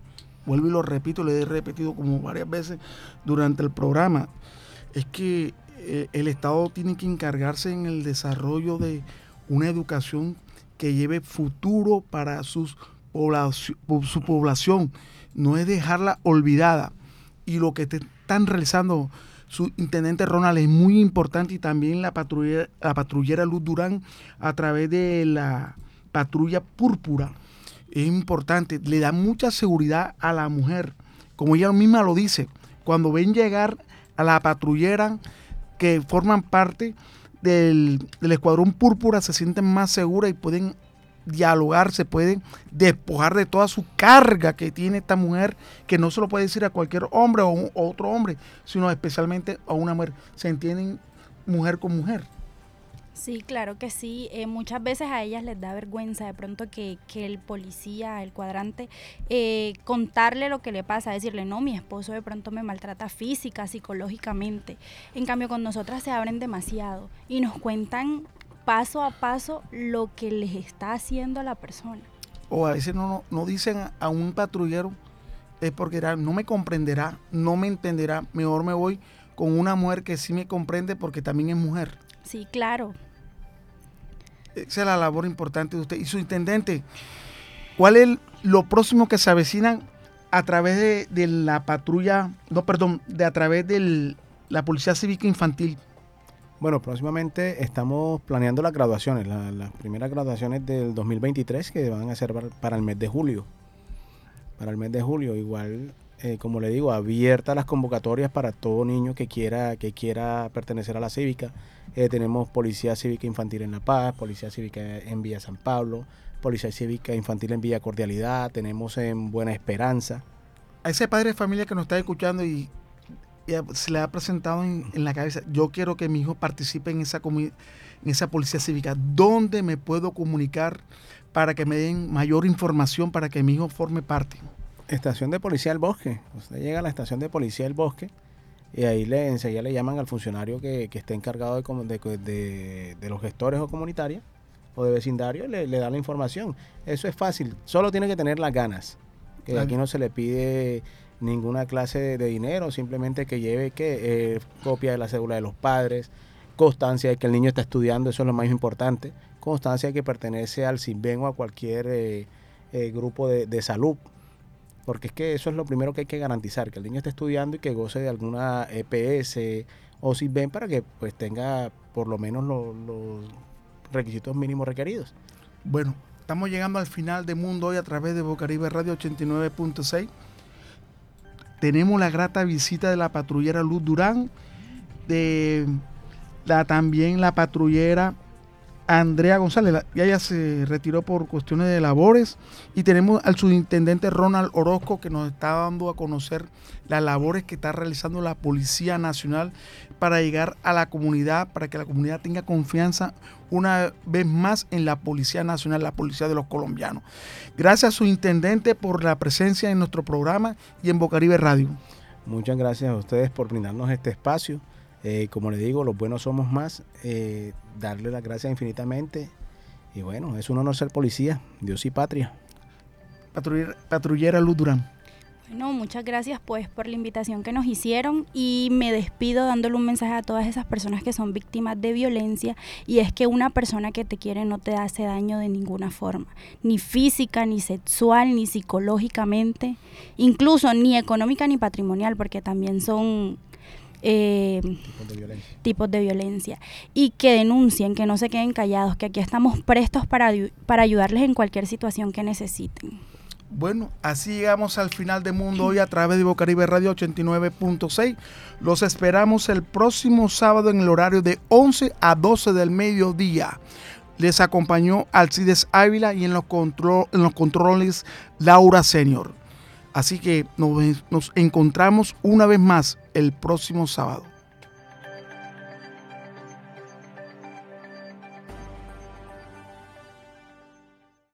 Vuelvo y lo repito, lo he repetido como varias veces durante el programa. Es que eh, el Estado tiene que encargarse en el desarrollo de una educación que lleve futuro para sus su población. No es dejarla olvidada. Y lo que te están realizando su intendente Ronald es muy importante y también la patrullera, la patrullera Luz Durán a través de la patrulla púrpura. Es importante, le da mucha seguridad a la mujer. Como ella misma lo dice, cuando ven llegar a la patrullera que forman parte del, del Escuadrón Púrpura se sienten más seguras y pueden dialogar, se puede despojar de toda su carga que tiene esta mujer, que no se lo puede decir a cualquier hombre o, otro hombre, sino especialmente a una mujer. Se entienden mujer con mujer. Sí, claro que sí. Eh, muchas veces a ellas les da vergüenza de pronto que, que el policía, el cuadrante, eh, contarle lo que le pasa, decirle, no, mi esposo de pronto me maltrata física, psicológicamente. En cambio, con nosotras se abren demasiado y nos cuentan paso a paso lo que les está haciendo a la persona. O a veces no, no, dicen a, un patrullero, es porque no me comprenderá, no me entenderá, mejor me voy con una mujer que sí me comprende porque también es mujer. Sí, claro. Esa es la labor importante de usted. Y su intendente, ¿cuál es lo próximo que se avecina a través de, de la patrulla, no, perdón, de a través de la Policía Cívica Infantil? Bueno, próximamente estamos planeando las graduaciones, la- las primeras graduaciones del 2023 que van a ser para- el mes de julio. Para el mes de julio, igual, eh, como le digo, abiertas las convocatorias para todo niño que quiera, que quiera pertenecer a la cívica. Eh, tenemos Policía Cívica Infantil en La Paz, Policía Cívica en Villa San Pablo, Policía Cívica Infantil en Villa Cordialidad, tenemos en Buena Esperanza. A ese padre de familia que nos está escuchando y, se le ha presentado en, en la cabeza, yo quiero que mi hijo participe en esa, en esa policía cívica. ¿Dónde me puedo comunicar para que me den mayor información para que mi hijo forme parte? Estación de Policía del Bosque. Usted llega a la estación de Policía del Bosque y ahí le, enseguida le llaman al funcionario que, que esté encargado de, de, de- de los gestores o comunitarios o de vecindario y le, le da la información. Eso es fácil, solo tiene que tener las ganas. Que Claro. aquí no se le pide ninguna clase de, dinero, simplemente que lleve que eh, copia de la cédula de los padres, constancia de que el niño está estudiando, eso es lo más importante, constancia de que pertenece al CISBEN o a cualquier eh, eh, grupo de, de salud, porque es que eso es lo primero que hay que garantizar, que el niño esté estudiando y que goce de alguna EPS o CISBEN para que pues tenga por lo menos lo- los requisitos mínimos requeridos. Bueno, estamos llegando al final de Mundo Hoy a través de Bocaribe Radio 89.6. Tenemos la grata visita de la patrullera Luz Durán, de la, también la patrullera Andrea González. Ya ella se retiró por cuestiones de labores. Y tenemos al subintendente Ronald Orozco que nos está dando a conocer las labores que está realizando la Policía Nacional para llegar a la comunidad, para que la comunidad tenga confianza una vez más en la Policía Nacional, la Policía de los Colombianos. Gracias, su intendente, por la presencia en nuestro programa y en Bocaribe Radio. Muchas gracias a ustedes por brindarnos este espacio. Eh, como les digo, los buenos somos más. Eh, darle las gracias infinitamente. Y bueno, es un honor ser policía, Dios y patria. Patrullera, patrullera Luz Durán. Bueno, muchas gracias pues por la invitación que nos hicieron y me despido dándole un mensaje a todas esas personas que son víctimas de violencia y es que una persona que te quiere no te hace daño de ninguna forma, ni física, ni sexual, ni psicológicamente, incluso ni económica ni patrimonial, porque también son eh, Tipos de violencia. tipos de violencia y que denuncien, que no se queden callados, que aquí estamos prestos para, para ayudarles en cualquier situación que necesiten. Bueno, así llegamos al final de Mundo Hoy a través de Bocaribe Radio 89.6. Los esperamos el próximo sábado en el horario de 11 a 12 del mediodía. Les acompañó Alcides Ávila y en los, contro- en los controles Laura Senior. Así que nos, nos encontramos una vez más el próximo sábado.